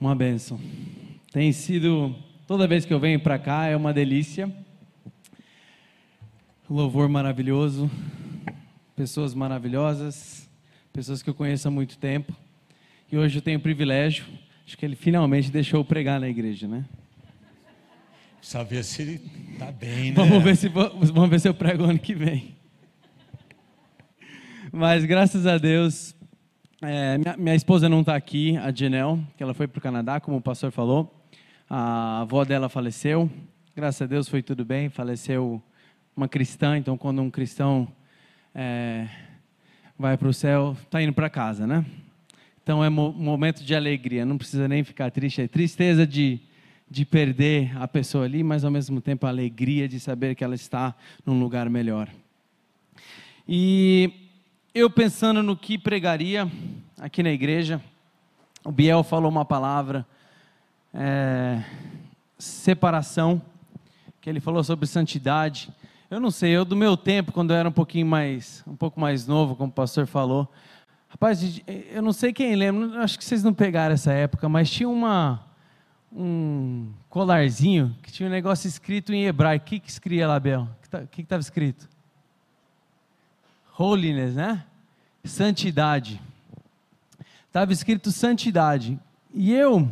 Uma benção. Tem sido, toda vez que eu venho para cá, é uma delícia. Louvor maravilhoso, pessoas maravilhosas, pessoas que eu conheço há muito tempo. E hoje eu tenho o privilégio, acho que ele finalmente deixou eu pregar na igreja, né? Saber se ele tá bem, né? Vamos ver se, vamos ver se eu prego ano que vem. Mas graças a Deus, é, minha, minha, esposa não está aqui, a Janelle, que ela foi para o Canadá, como o pastor falou. A avó dela faleceu. Graças a Deus foi tudo bem. Faleceu uma cristã, então quando um cristão é, vai para o céu, está indo para casa, né? Então é um momento de alegria, não precisa nem ficar triste. É tristeza de, de perder a pessoa ali, mas ao mesmo tempo a alegria de saber que ela está num lugar melhor. E eu pensando no que pregaria aqui na igreja, o Biel falou uma palavra, é, separação, que ele falou sobre santidade. Eu não sei, eu do meu tempo, quando eu era um pouquinho mais, um pouco mais novo, como o pastor falou, rapaz, eu não sei quem lembra, acho que vocês não pegaram essa época, mas tinha uma, um colarzinho que tinha um negócio escrito em hebraico. O que, que escrevia lá, Biel? O que estava escrito? Holiness, né? Santidade. Estava escrito santidade. E eu,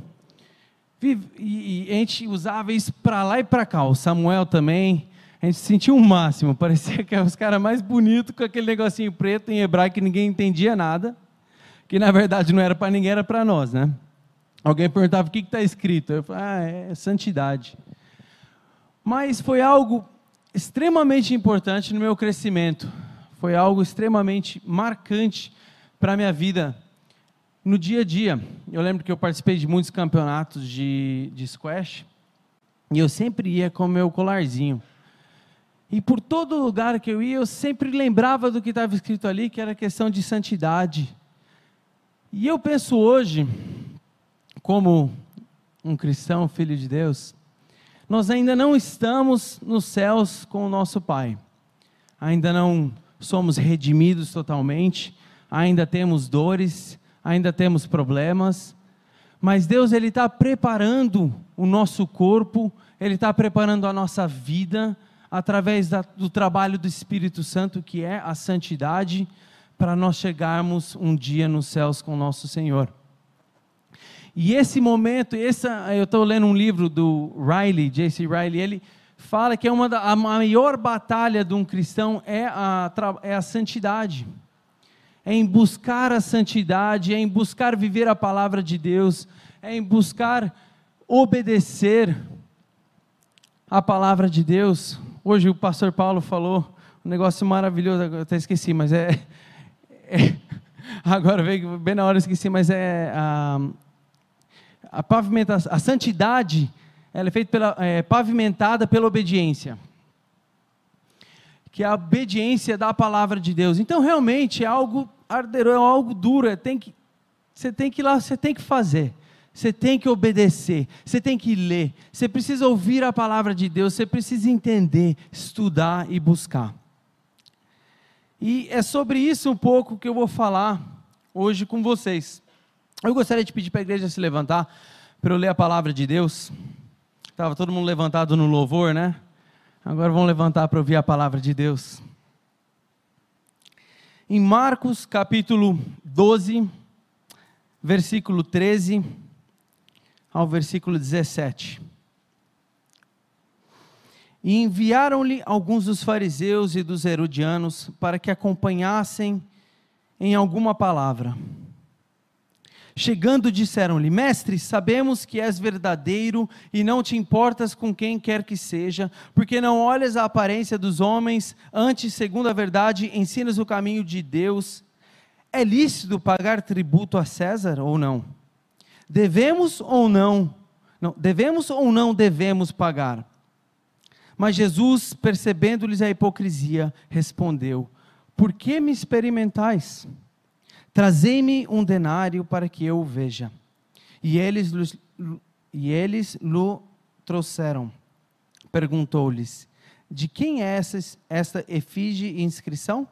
e, a gente usava isso para lá e para cá. O Samuel também. A gente sentia o um máximo. Parecia que eram os caras mais bonitos com aquele negocinho preto em hebraico que ninguém entendia nada. Que na verdade não era para ninguém, era para nós, né? Alguém perguntava o que está escrito. Eu falei, ah, é santidade. Mas foi algo extremamente importante no meu crescimento foi algo extremamente marcante para a minha vida no dia a dia. Eu lembro que eu participei de muitos campeonatos de, de squash e eu sempre ia com o meu colarzinho. E por todo lugar que eu ia, eu sempre lembrava do que estava escrito ali, que era questão de santidade. E eu penso hoje, como um cristão, filho de Deus, nós ainda não estamos nos céus com o nosso Pai. Ainda não somos redimidos totalmente, ainda temos dores, ainda temos problemas, mas Deus ele está preparando o nosso corpo, ele está preparando a nossa vida através da, do trabalho do Espírito Santo, que é a santidade, para nós chegarmos um dia nos céus com nosso Senhor. E esse momento, essa, eu estou lendo um livro do Riley, J.C. Riley, ele fala que é uma da, a maior batalha de um cristão é a, é a santidade. É em buscar a santidade, é em buscar viver a palavra de Deus, é em buscar obedecer a palavra de Deus. Hoje o pastor Paulo falou um negócio maravilhoso, eu até esqueci, mas é, é agora veio bem na hora eu esqueci, mas é a, a pavimentação, a santidade ela é feita pela, é, pavimentada pela obediência. Que é a obediência da palavra de Deus. Então, realmente, é algo ardeiro, é algo duro. É, tem que, você tem que ir lá, você tem que fazer. Você tem que obedecer, você tem que ler, você precisa ouvir a palavra de Deus, você precisa entender, estudar e buscar. E é sobre isso um pouco que eu vou falar hoje com vocês. Eu gostaria de pedir para a igreja se levantar para eu ler a palavra de Deus. Estava todo mundo levantado no louvor, né? Agora vamos levantar para ouvir a palavra de Deus. Em Marcos capítulo 12, versículo 13 ao versículo 17. E enviaram-lhe alguns dos fariseus e dos herodianos para que acompanhassem em alguma palavra. Chegando, disseram-lhe: Mestre, sabemos que és verdadeiro e não te importas com quem quer que seja, porque não olhas a aparência dos homens, antes, segundo a verdade, ensinas o caminho de Deus. É lícito pagar tributo a César ou não? Devemos ou não? Não, devemos ou não devemos pagar? Mas Jesus, percebendo-lhes a hipocrisia, respondeu: Por que me experimentais? Trazei-me um denário para que eu o veja. E eles, e eles lhe trouxeram. Perguntou-lhes: De quem é essa, esta efígie e inscrição?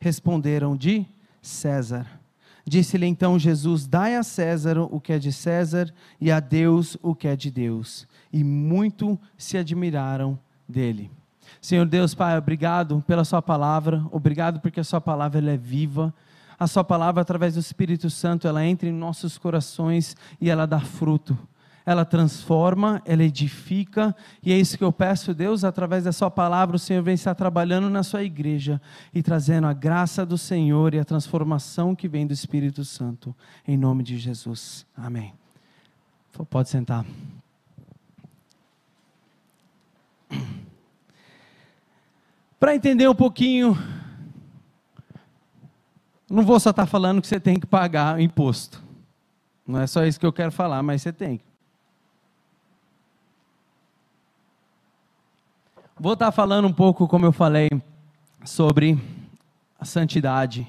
Responderam: De César. Disse-lhe então Jesus: Dai a César o que é de César e a Deus o que é de Deus. E muito se admiraram dele. Senhor Deus, Pai, obrigado pela Sua palavra, obrigado porque a Sua palavra é viva. A Sua palavra, através do Espírito Santo, ela entra em nossos corações e ela dá fruto ela transforma, ela edifica, e é isso que eu peço, Deus, através da Sua palavra, o Senhor vem estar trabalhando na Sua igreja e trazendo a graça do Senhor e a transformação que vem do Espírito Santo, em nome de Jesus. Amém. Pode sentar. Para entender um pouquinho, não vou só estar falando que você tem que pagar imposto. Não é só isso que eu quero falar, mas você tem. Vou estar falando um pouco, como eu falei, sobre a santidade.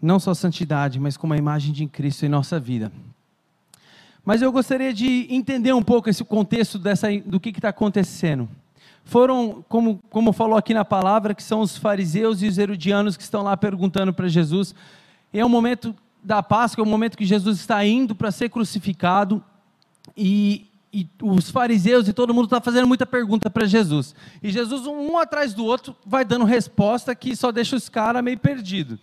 Não só santidade, mas como a imagem de Cristo em nossa vida. Mas eu gostaria de entender um pouco esse contexto dessa, do que está acontecendo. Foram, como, como falou aqui na palavra, que são os fariseus e os herodianos que estão lá perguntando para Jesus. É o momento da Páscoa, é o momento que Jesus está indo para ser crucificado. E, e os fariseus e todo mundo está fazendo muita pergunta para Jesus. E Jesus, um, um, atrás do outro, vai dando resposta que só deixa os caras meio perdidos.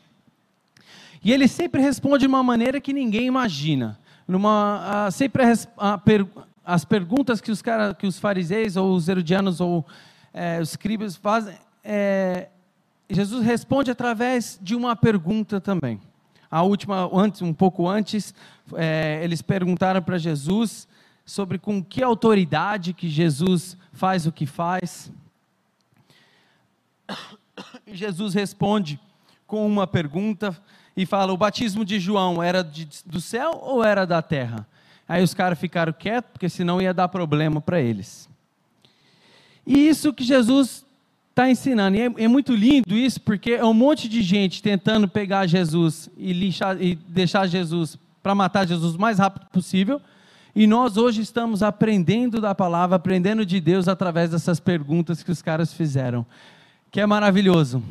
E ele sempre responde de uma maneira que ninguém imagina. Numa, sempre a, per, as perguntas que os, cara, que os fariseus, ou os herodianos, ou é, os escribas fazem, é, Jesus responde através de uma pergunta também. A última, antes, um pouco antes, é, eles perguntaram para Jesus sobre com que autoridade que Jesus faz o que faz. Jesus responde com uma pergunta e fala: O batismo de João era de, do céu ou era da terra? Aí os caras ficaram quietos, porque senão ia dar problema para eles. E isso que Jesus está ensinando. E é, é, muito lindo isso, porque é um monte de gente tentando pegar Jesus e, lixar, e deixar Jesus para matar Jesus o mais rápido possível. E nós hoje estamos aprendendo da palavra, aprendendo de Deus através dessas perguntas que os caras fizeram. Que é maravilhoso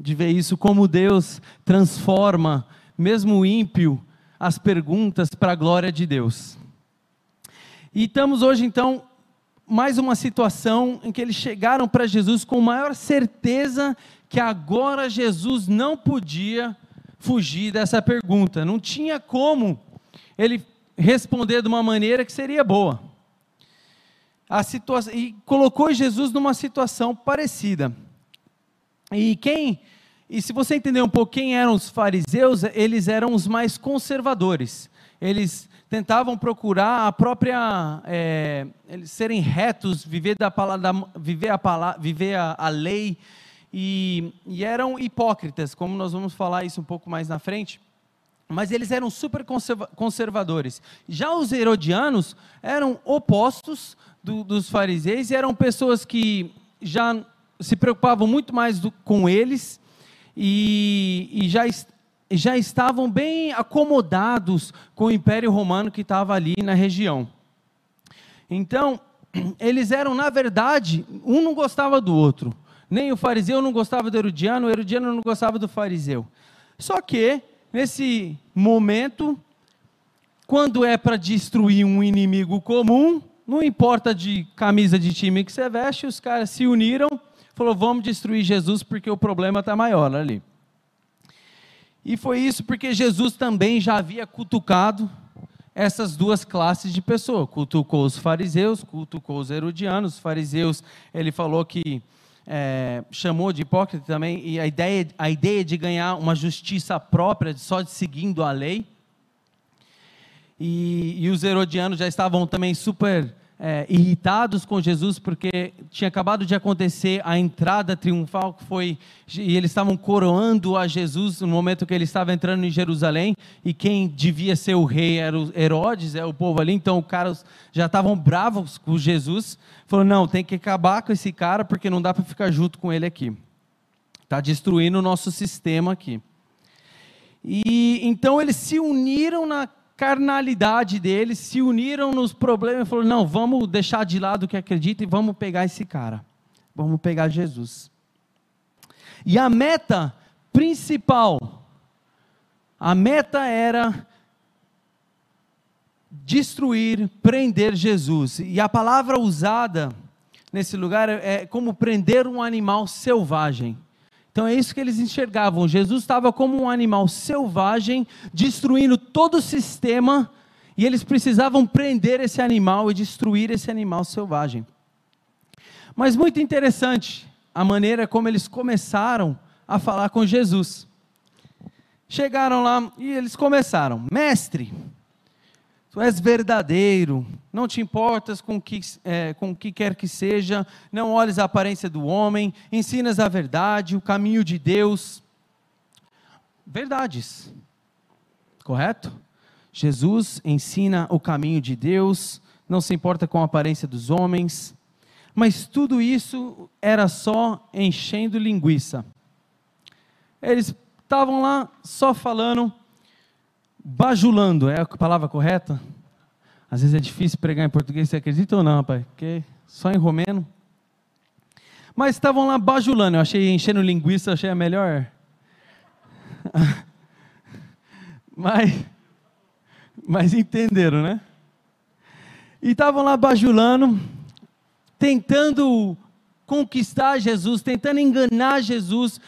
de ver isso, como Deus transforma, mesmo ímpio, as perguntas para a glória de Deus. E estamos hoje, então, mais uma situação em que eles chegaram para Jesus com maior certeza que agora Jesus não podia fugir dessa pergunta. Não tinha como ele responder de uma maneira que seria boa. A e colocou Jesus numa situação parecida. E quem, e se você entender um pouco quem eram os fariseus, eles eram os mais conservadores. Eles tentavam procurar a própria, é, eles serem retos, viver da palavra, viver a palavra, viver a, a lei, e, e eram hipócritas, como nós vamos falar isso um pouco mais na frente mas eles eram super conservadores. Já os herodianos eram opostos do, dos fariseus e eram pessoas que já se preocupavam muito mais do, com eles e, e já, já estavam bem acomodados com o Império Romano que estava ali na região. Então, eles eram, na verdade, um não gostava do outro. Nem o fariseu não gostava do herodiano, o herodiano não gostava do fariseu. Só que nesse momento, quando é para destruir um inimigo comum, não importa de camisa de time que você veste, os caras se uniram, falou: vamos destruir Jesus porque o problema está maior ali. E foi isso porque Jesus também já havia cutucado essas duas classes de pessoas. Cutucou os fariseus, cutucou os herodianos. Os fariseus, ele falou que é, chamou de hipócrita também, e a ideia, a ideia de ganhar uma justiça própria, só de seguindo a lei. E, e os herodianos já estavam também super é, irritados com Jesus, porque tinha acabado de acontecer a entrada triunfal que foi, e eles estavam coroando a Jesus no momento que ele estava entrando em Jerusalém, e quem devia ser o rei era o Herodes, é o povo ali, então os caras já estavam bravos com Jesus, falou: não, tem que acabar com esse cara, porque não dá para ficar junto com ele aqui, está destruindo o nosso sistema aqui. E então eles se uniram na carnalidade deles, se uniram nos problemas e falaram: não, vamos deixar de lado o que acredita e vamos pegar esse cara. Vamos pegar Jesus. E a meta principal, A meta era destruir, prender Jesus. E a palavra usada nesse lugar é como prender um animal selvagem. Então é isso que eles enxergavam. Jesus estava como um animal selvagem, destruindo todo o sistema, e eles precisavam prender esse animal e destruir esse animal selvagem. Mas muito interessante a maneira como eles começaram a falar com Jesus. Chegaram lá e eles começaram: Mestre, tu és verdadeiro, não te importas com que, é, o que quer que seja, não olhes a aparência do homem, ensinas a verdade, o caminho de Deus. Verdades, correto? Jesus ensina o caminho de Deus, não se importa com a aparência dos homens, mas tudo isso era só enchendo linguiça. Eles estavam lá só falando bajulando, é a palavra correta? Às vezes é difícil pregar em português, você acredita ou não, rapaz? Porque só em romeno. Mas estavam lá bajulando, eu achei enchendo linguiça, achei a melhor. mas, mas entenderam, né? E estavam lá bajulando, tentando conquistar Jesus, tentando enganar Jesus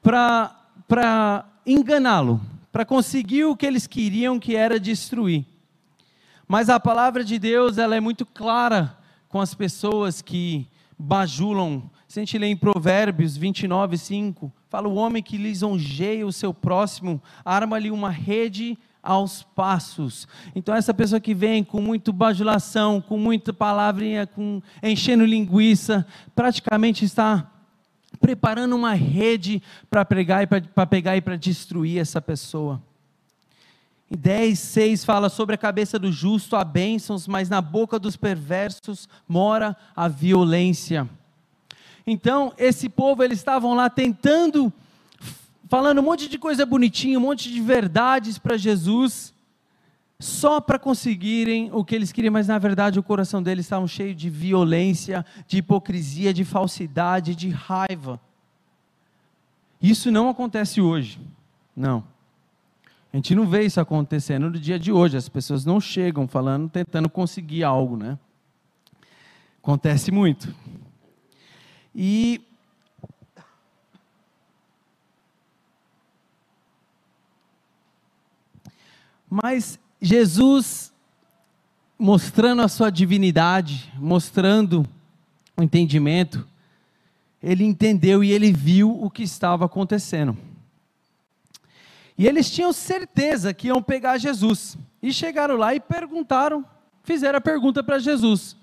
para enganá-lo para conseguir o que eles queriam, que era destruir. Mas a palavra de Deus, ela é muito clara com as pessoas que bajulam. Se a gente lê em Provérbios 29, 5, fala: o homem que lisonjeia o seu próximo, arma-lhe uma rede aos passos. Então, essa pessoa que vem com muita bajulação, com muita palavrinha, com, enchendo linguiça, praticamente está preparando uma rede para pegar e para destruir essa pessoa. E 10, 6 fala sobre a cabeça do justo há bênçãos, mas na boca dos perversos mora a violência. Então, esse povo, eles estavam lá tentando, falando um monte de coisa bonitinha, um monte de verdades para Jesus, só para conseguirem o que eles queriam, mas na verdade o coração deles estava cheio de violência, de hipocrisia, de falsidade, de raiva. Isso não acontece hoje, não. A gente não vê isso acontecendo no dia de hoje. As pessoas não chegam falando, tentando conseguir algo, né? Acontece muito. E mas Jesus, mostrando a sua divindade, mostrando o entendimento, ele entendeu e ele viu o que estava acontecendo. E eles tinham certeza que iam pegar Jesus. E chegaram lá e perguntaram, fizeram a pergunta para Jesus,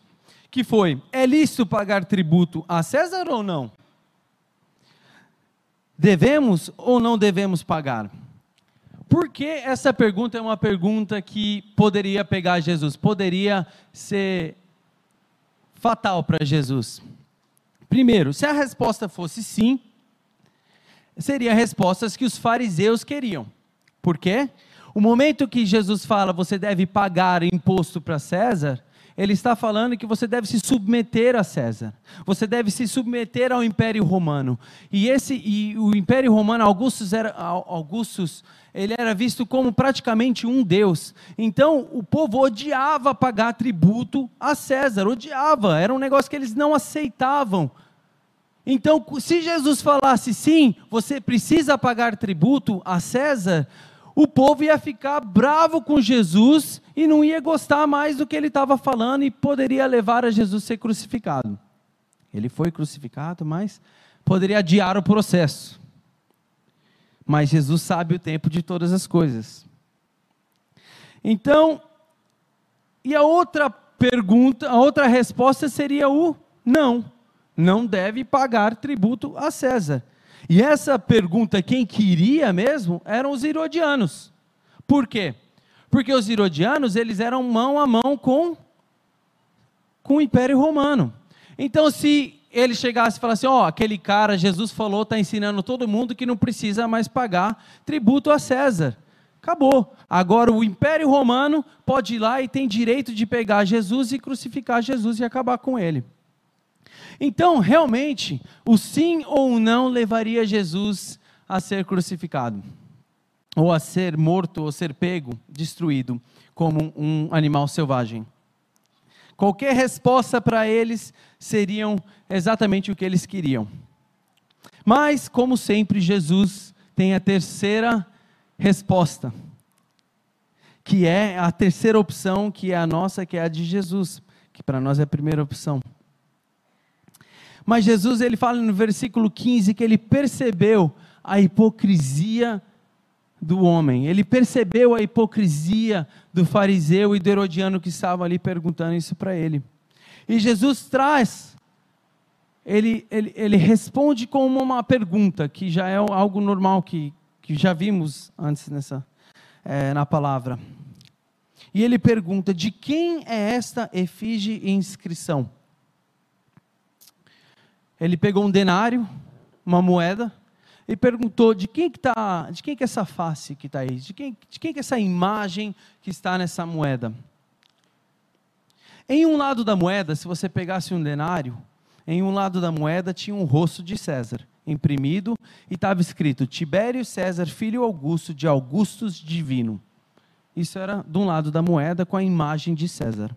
que foi: é lícito pagar tributo a César ou não? Devemos ou não devemos pagar? Por que essa pergunta é uma pergunta que poderia pegar Jesus? Poderia ser fatal para Jesus. Primeiro, se a resposta fosse sim, seria respostas que os fariseus queriam. Por quê? O momento que Jesus fala você deve pagar imposto para César, ele está falando que você deve se submeter a César. Você deve se submeter ao Império Romano. E esse e o Império Romano, Augustus era Augustus, ele era visto como praticamente um deus. Então, o povo odiava pagar tributo a César, odiava, era um negócio que eles não aceitavam. Então, se Jesus falasse sim, você precisa pagar tributo a César, o povo ia ficar bravo com Jesus e não ia gostar mais do que ele estava falando e poderia levar a Jesus ser crucificado. Ele foi crucificado, mas poderia adiar o processo. Mas Jesus sabe o tempo de todas as coisas. Então, e a outra pergunta, a outra resposta seria o não. Não deve pagar tributo a César. E essa pergunta, quem queria mesmo, eram os irodianos. Por quê? Porque os irodianos, eles eram mão a mão com, com o Império Romano. Então, se ele chegasse e falasse, ó, oh, aquele cara, Jesus falou, está ensinando todo mundo que não precisa mais pagar tributo a César. Acabou. Agora o Império Romano pode ir lá e tem direito de pegar Jesus e crucificar Jesus e acabar com ele. Então, realmente, o sim ou o não levaria Jesus a ser crucificado. ou a ser morto ou ser pego, destruído, como um animal selvagem. Qualquer resposta para eles seriam exatamente o que eles queriam. Mas, como sempre, Jesus tem a terceira resposta, que é a terceira opção, que é a nossa, que é a de Jesus, que para nós é a primeira opção. Mas Jesus, ele fala no versículo 15 que ele percebeu a hipocrisia do homem. Ele percebeu a hipocrisia do fariseu e do herodiano que estavam ali perguntando isso para ele. E Jesus traz, ele, ele, ele responde com uma pergunta, que já é algo normal, que, que já vimos antes nessa, é, na palavra. E ele pergunta: de quem é esta efígie e inscrição? Ele pegou um denário, uma moeda, e perguntou de quem que tá, de quem que é essa face que está aí, de quem, de quem que é essa imagem que está nessa moeda. Em um lado da moeda, se você pegasse um denário, em um lado da moeda tinha um rosto de César imprimido e estava escrito Tibério César, filho Augusto de Augustus divino. Isso era de um lado da moeda com a imagem de César.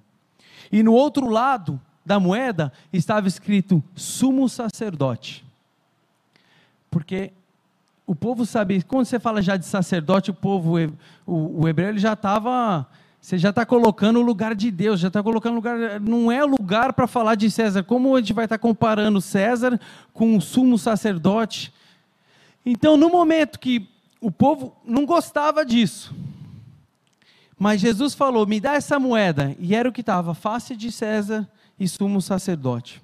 E no outro lado da moeda estava escrito sumo sacerdote. Porque o povo sabe, quando você fala já de sacerdote, o povo, o, o hebreu, ele já estava, você já está colocando o lugar de Deus, já está colocando lugar, não é lugar para falar de César. Como a gente vai estar tá comparando César com o sumo sacerdote? Então, no momento que o povo não gostava disso, mas Jesus falou: me dá essa moeda, e era o que estava, face de César e sumo sacerdote.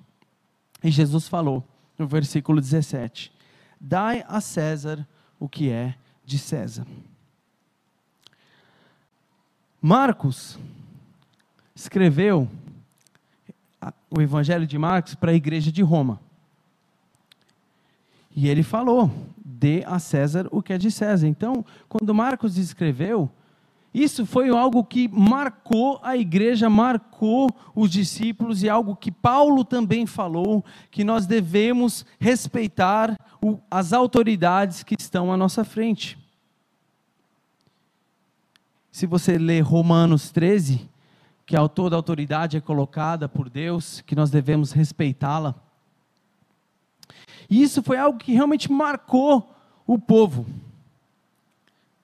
E Jesus falou, no versículo 17: Dai a César o que é de César. Marcos escreveu o Evangelho de Marcos para a igreja de Roma. E ele falou: dê a César o que é de César. Então, quando Marcos escreveu, isso foi algo que marcou a igreja, marcou os discípulos e algo que Paulo também falou, que nós devemos respeitar o, as autoridades que estão à nossa frente. Se você ler Romanos 13, que toda autoridade é colocada por Deus, que nós devemos respeitá-la. E isso foi algo que realmente marcou o povo.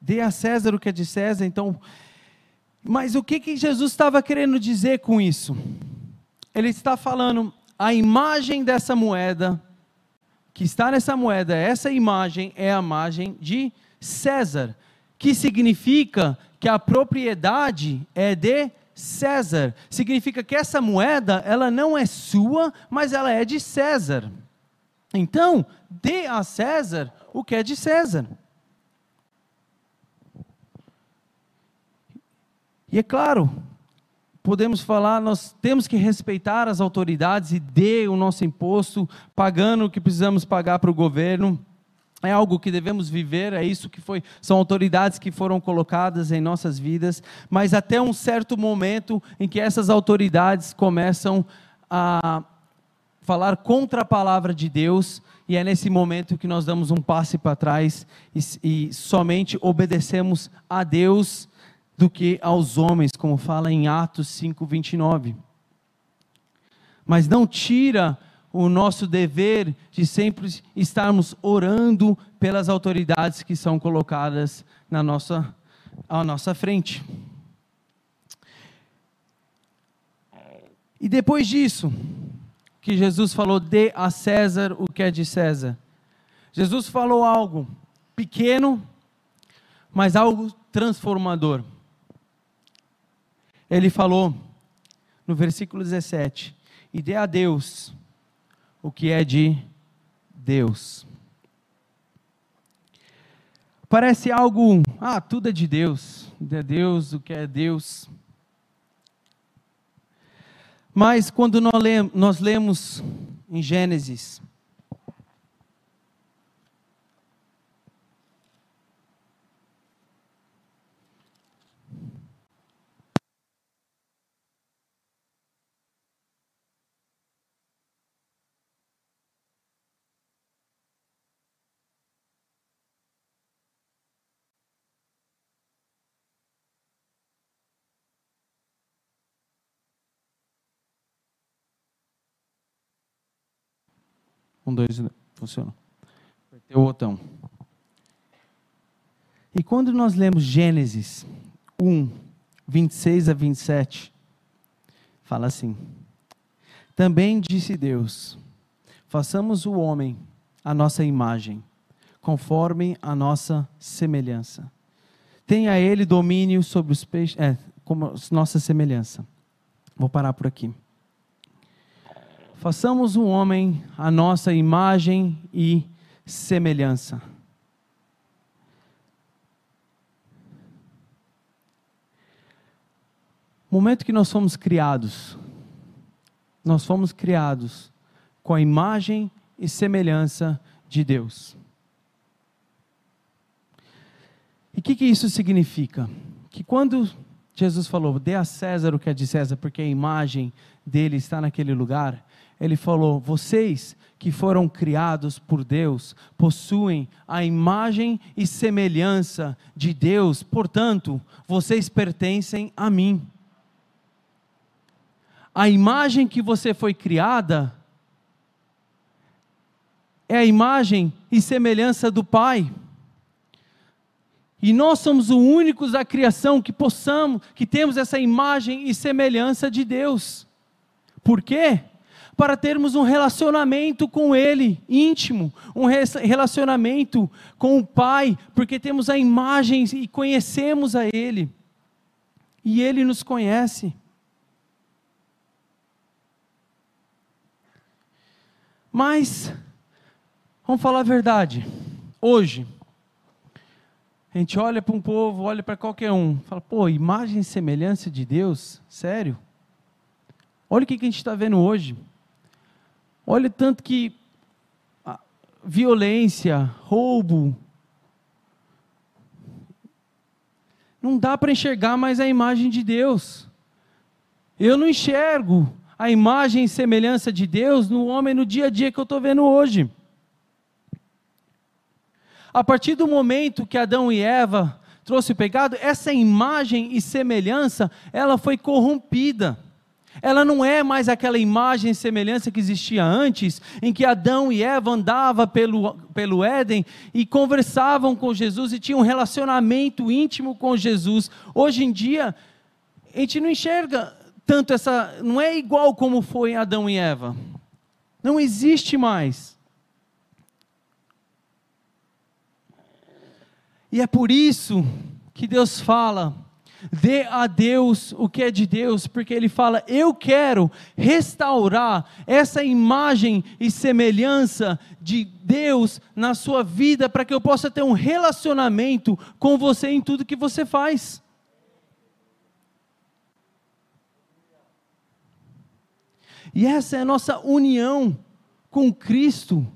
Dê a César o que é de César, então. Mas o que, que Jesus estava querendo dizer com isso? Ele está falando, a imagem dessa moeda, que está nessa moeda, essa imagem é a imagem de César, que significa que a propriedade é de César. Significa que essa moeda, ela não é sua, mas ela é de César. Então, dê a César o que é de César. E é claro, podemos falar, nós temos que respeitar as autoridades e dê o nosso imposto, pagando o que precisamos pagar para o governo. É algo que devemos viver, é isso que foi, são autoridades que foram colocadas em nossas vidas, mas até um certo momento em que essas autoridades começam a falar contra a palavra de Deus, e é nesse momento que nós damos um passe para trás e, e somente obedecemos a Deus do que aos homens, como fala em Atos 5:29. Mas não tira o nosso dever de sempre estarmos orando pelas autoridades que são colocadas na nossa à nossa frente. E depois disso, que Jesus falou: dê a César o que é de César. Jesus falou algo pequeno, mas algo transformador ele falou no versículo 17: E dê a Deus o que é de Deus. Parece algo, ah, tudo é de Deus, de Deus, o que é Deus. Mas quando nós lemos em Gênesis, Um, dois, funcionou. Apertei o botão. E quando nós lemos Gênesis 1, 26 a 27, fala assim: Também disse Deus: Façamos o homem a nossa imagem, conforme a nossa semelhança. Tenha ele domínio sobre os peixes, é, como nossa semelhança. Vou parar por aqui. Façamos o homem a nossa imagem e semelhança. momento que nós fomos criados, nós fomos criados com a imagem e semelhança de Deus. E o que, que isso significa? Que quando Jesus falou, dê a César o que é de César, porque a imagem dele está naquele lugar, ele falou: vocês que foram criados por Deus possuem a imagem e semelhança de Deus, portanto, vocês pertencem a mim. A imagem que você foi criada é a imagem e semelhança do Pai. E nós somos os únicos da criação que possamos, que temos essa imagem e semelhança de Deus. Por quê? Para termos um relacionamento com Ele íntimo, um relacionamento com o Pai, porque temos a imagem e conhecemos a Ele. E Ele nos conhece. Mas Vamos falar a verdade. Hoje, a gente olha para um povo, olha para qualquer um, fala, pô, imagem e semelhança de Deus? Sério? Olha o que a gente está vendo hoje. Olha tanto que violência, roubo. Não dá para enxergar mais a imagem de Deus. Eu não enxergo a imagem e semelhança de Deus no homem no dia a dia que eu estou vendo hoje. A partir do momento que Adão e Eva trouxe o pecado, essa imagem e semelhança, ela foi corrompida. Ela não é mais aquela imagem e semelhança que existia antes, em que Adão e Eva andavam pelo, pelo Éden e conversavam com Jesus e tinham um relacionamento íntimo com Jesus. Hoje em dia, a gente não enxerga tanto essa. Não é igual como foi Adão e Eva. Não existe mais. E é por isso que Deus fala: dê a Deus o que é de Deus, porque Ele fala: eu quero restaurar essa imagem e semelhança de Deus na sua vida, para que eu possa ter um relacionamento com você em tudo que você faz. E essa é a nossa união com Cristo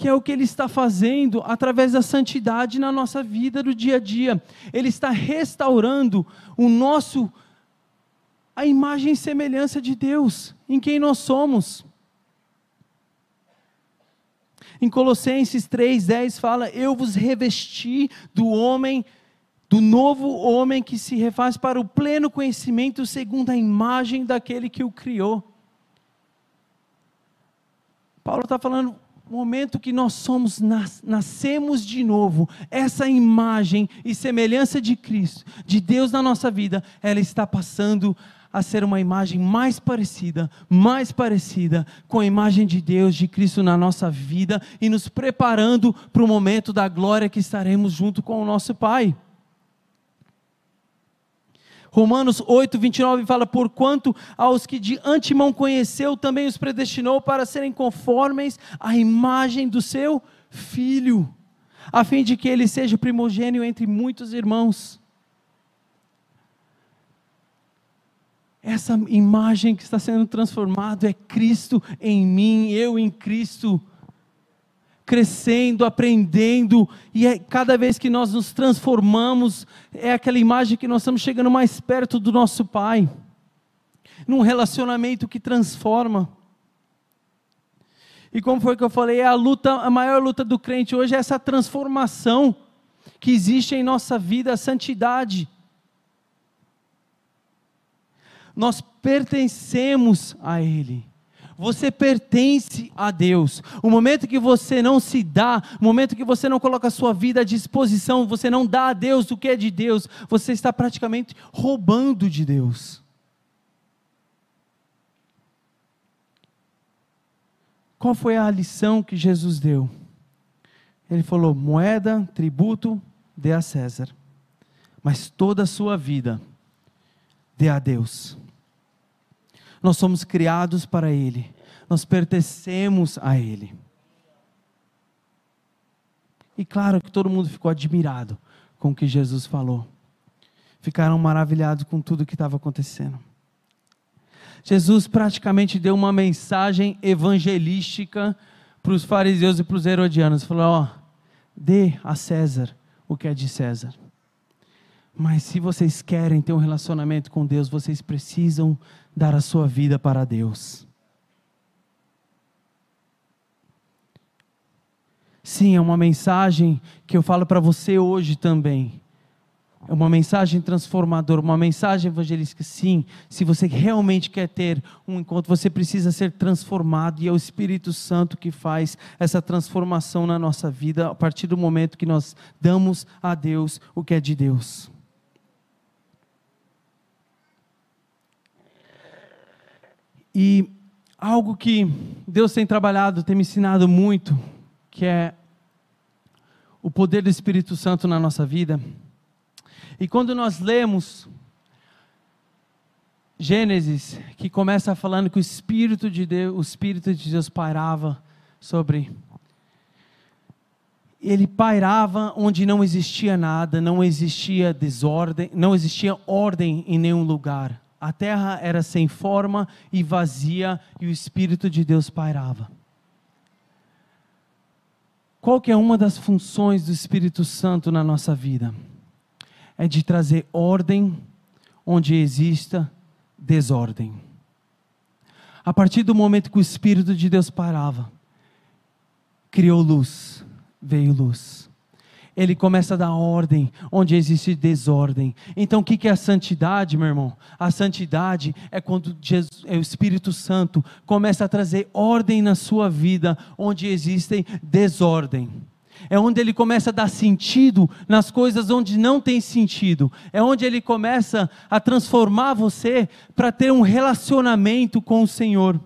que é o que Ele está fazendo através da santidade na nossa vida do dia a dia. Ele está restaurando o nosso, a imagem e semelhança de Deus, em quem nós somos. Em Colossenses 3,10 fala: Eu vos revesti do homem, do novo homem que se refaz para o pleno conhecimento segundo a imagem daquele que o criou. Paulo está falando, momento que nós somos, nascemos de novo, essa imagem e semelhança de Cristo, de Deus na nossa vida, ela está passando a ser uma imagem mais parecida, mais parecida com a imagem de Deus, de Cristo na nossa vida e nos preparando para o momento da glória que estaremos junto com o nosso Pai. Romanos 8, 29 fala: Porquanto aos que de antemão conheceu, também os predestinou para serem conformes à imagem do seu filho, a fim de que ele seja primogênio entre muitos irmãos. Essa imagem que está sendo transformada é Cristo em mim, eu em Cristo crescendo, aprendendo, e é, cada vez que nós nos transformamos, é aquela imagem que nós estamos chegando mais perto do nosso Pai, num relacionamento que transforma. E como foi que eu falei, é a luta, a maior luta do crente hoje é essa transformação que existe em nossa vida, a santidade. Nós pertencemos a Ele. Você pertence a Deus. O momento que você não se dá, o momento que você não coloca a sua vida à disposição, você não dá a Deus o que é de Deus, você está praticamente roubando de Deus. Qual foi a lição que Jesus deu? Ele falou: moeda, tributo, dê a César, mas toda a sua vida dê a Deus. Nós somos criados para Ele, nós pertencemos a Ele. E claro que todo mundo ficou admirado com o que Jesus falou. Ficaram maravilhados com tudo que estava acontecendo. Jesus praticamente deu uma mensagem evangelística para os fariseus e para os herodianos. Falou: ó, dê a César o que é de César. Mas se vocês querem ter um relacionamento com Deus, vocês precisam dar a sua vida para Deus. Sim, é uma mensagem que eu falo para você hoje também. É uma mensagem transformadora, uma mensagem evangelística. Sim, se você realmente quer ter um encontro, você precisa ser transformado, e é o Espírito Santo que faz essa transformação na nossa vida a partir do momento que nós damos a Deus o que é de Deus. E algo que Deus tem trabalhado, tem me ensinado muito, que é o poder do Espírito Santo na nossa vida. E quando nós lemos Gênesis, que começa falando que o Espírito de Deus, o Espírito de Deus pairava sobre ele pairava onde não existia nada, não existia desordem, não existia ordem em nenhum lugar. A terra era sem forma e vazia e o Espírito de Deus pairava. Qual que é uma das funções do Espírito Santo na nossa vida? É de trazer ordem onde exista desordem. A partir do momento que o Espírito de Deus parava, criou luz, veio luz ele começa a dar ordem onde existe desordem. Então, o que é a santidade, meu irmão? A santidade é quando Jesus, é o Espírito Santo começa a trazer ordem na sua vida onde existem desordem. É onde ele começa a dar sentido nas coisas onde não tem sentido. É onde ele começa a transformar você para ter um relacionamento com o Senhor.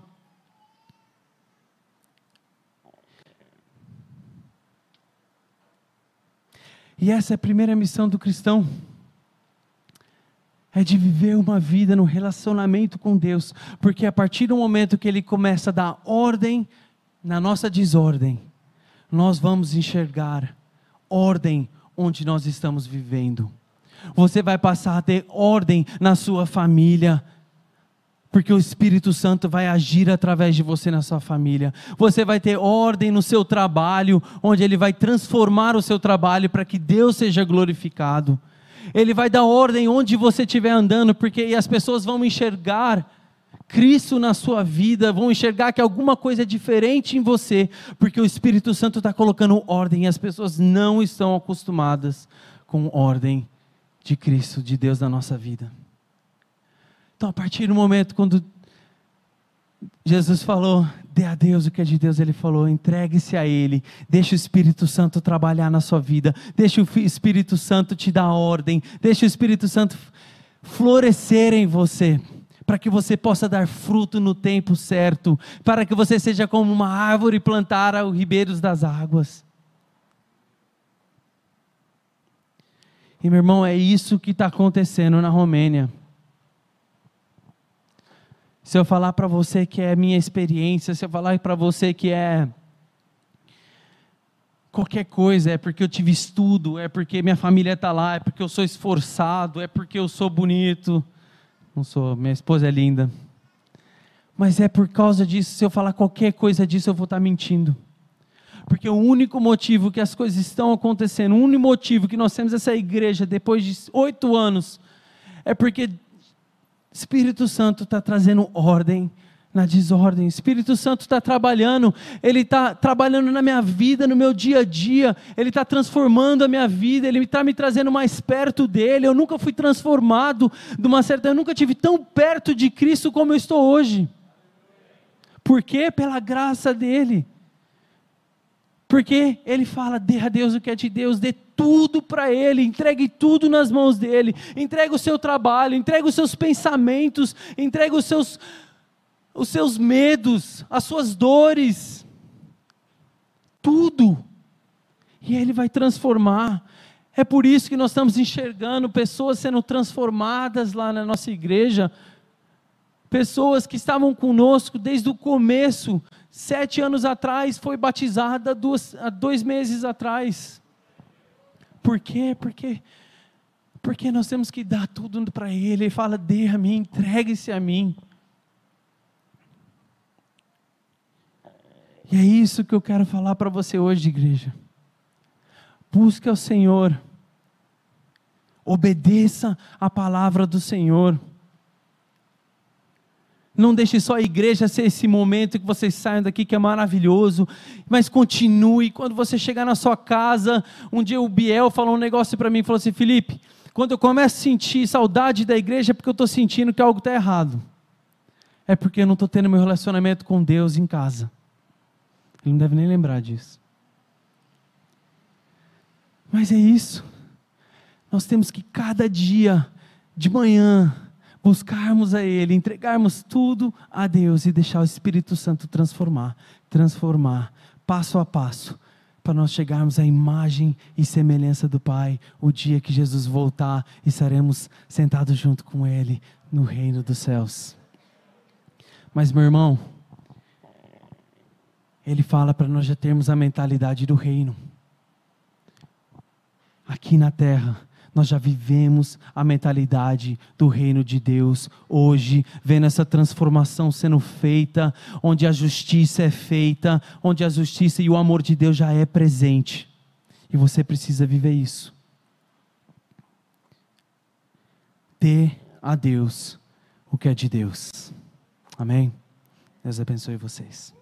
E essa é a primeira missão do cristão. É de viver uma vida no relacionamento com Deus, porque a partir do momento que Ele começa a dar ordem na nossa desordem, nós vamos enxergar ordem onde nós estamos vivendo. Você vai passar a ter ordem na sua família, porque o Espírito Santo vai agir através de você na sua família. Você vai ter ordem no seu trabalho, onde ele vai transformar o seu trabalho para que Deus seja glorificado. Ele vai dar ordem onde você estiver andando, porque as pessoas vão enxergar Cristo na sua vida, vão enxergar que alguma coisa é diferente em você, porque o Espírito Santo está colocando ordem e as pessoas não estão acostumadas com ordem de Cristo, de Deus na nossa vida. Então, a partir do momento quando Jesus falou, dê a Deus o que é de Deus, ele falou, entregue-se a Ele, deixe o Espírito Santo trabalhar na sua vida, deixe o Espírito Santo te dar ordem, deixe o Espírito Santo florescer em você, para que você possa dar fruto no tempo certo, para que você seja como uma árvore plantada aos ribeiros das águas. E meu irmão, é isso que está acontecendo na Romênia. Se eu falar para você que é minha experiência, se eu falar para você que é qualquer coisa, é porque eu tive estudo, é porque minha família está lá, é porque eu sou esforçado, é porque eu sou bonito. Não sou, minha esposa é linda. Mas é por causa disso, se eu falar qualquer coisa disso, eu vou estar tá mentindo. Porque o único motivo que as coisas estão acontecendo, o único motivo que nós temos essa igreja depois de oito anos, é porque Espírito Santo está trazendo ordem na desordem. Espírito Santo está trabalhando, Ele está trabalhando na minha vida, no meu dia a dia, Ele está transformando a minha vida, Ele está me trazendo mais perto dEle. Eu nunca fui transformado de uma certa, eu nunca tive tão perto de Cristo como eu estou hoje. Por quê? Pela graça dele. Porque ele fala: dê a Deus o que é de Deus, dê tudo para Ele, entregue tudo nas mãos dele, entregue o seu trabalho, entregue os seus pensamentos, entregue os seus, os seus medos, as suas dores, tudo. E Ele vai transformar. É por isso que nós estamos enxergando pessoas sendo transformadas lá na nossa igreja, pessoas que estavam conosco desde o começo, sete anos atrás, foi batizada duas, dois meses atrás. Por quê? Porque, porque nós temos que dar tudo para Ele. Ele fala: dê a mim, entregue-se a mim. E é isso que eu quero falar para você hoje, igreja. Busque ao Senhor. Obedeça a palavra do Senhor. Não deixe só a igreja ser esse momento que vocês saiam daqui que é maravilhoso, mas continue. Quando você chegar na sua casa, um dia o Biel falou um negócio para mim, falou assim, Felipe, quando eu começo a sentir saudade da igreja é porque eu estou sentindo que algo está errado. É porque eu não estou tendo meu relacionamento com Deus em casa. Ele não deve nem lembrar disso. Mas é isso. Nós temos que cada dia, de manhã, buscarmos a Ele, entregarmos tudo a Deus e deixar o Espírito Santo transformar, transformar, passo a passo, para nós chegarmos à imagem e semelhança do Pai, o dia que Jesus voltar e estaremos sentados junto com Ele no reino dos céus. Mas, meu irmão, ele fala para nós já termos a mentalidade do reino. Aqui na terra, nós já vivemos a mentalidade do reino de Deus hoje, vendo essa transformação sendo feita, onde a justiça é feita, onde a justiça e o amor de Deus já é presente. E você precisa viver isso. Dê a Deus o que é de Deus. Amém? Deus abençoe vocês.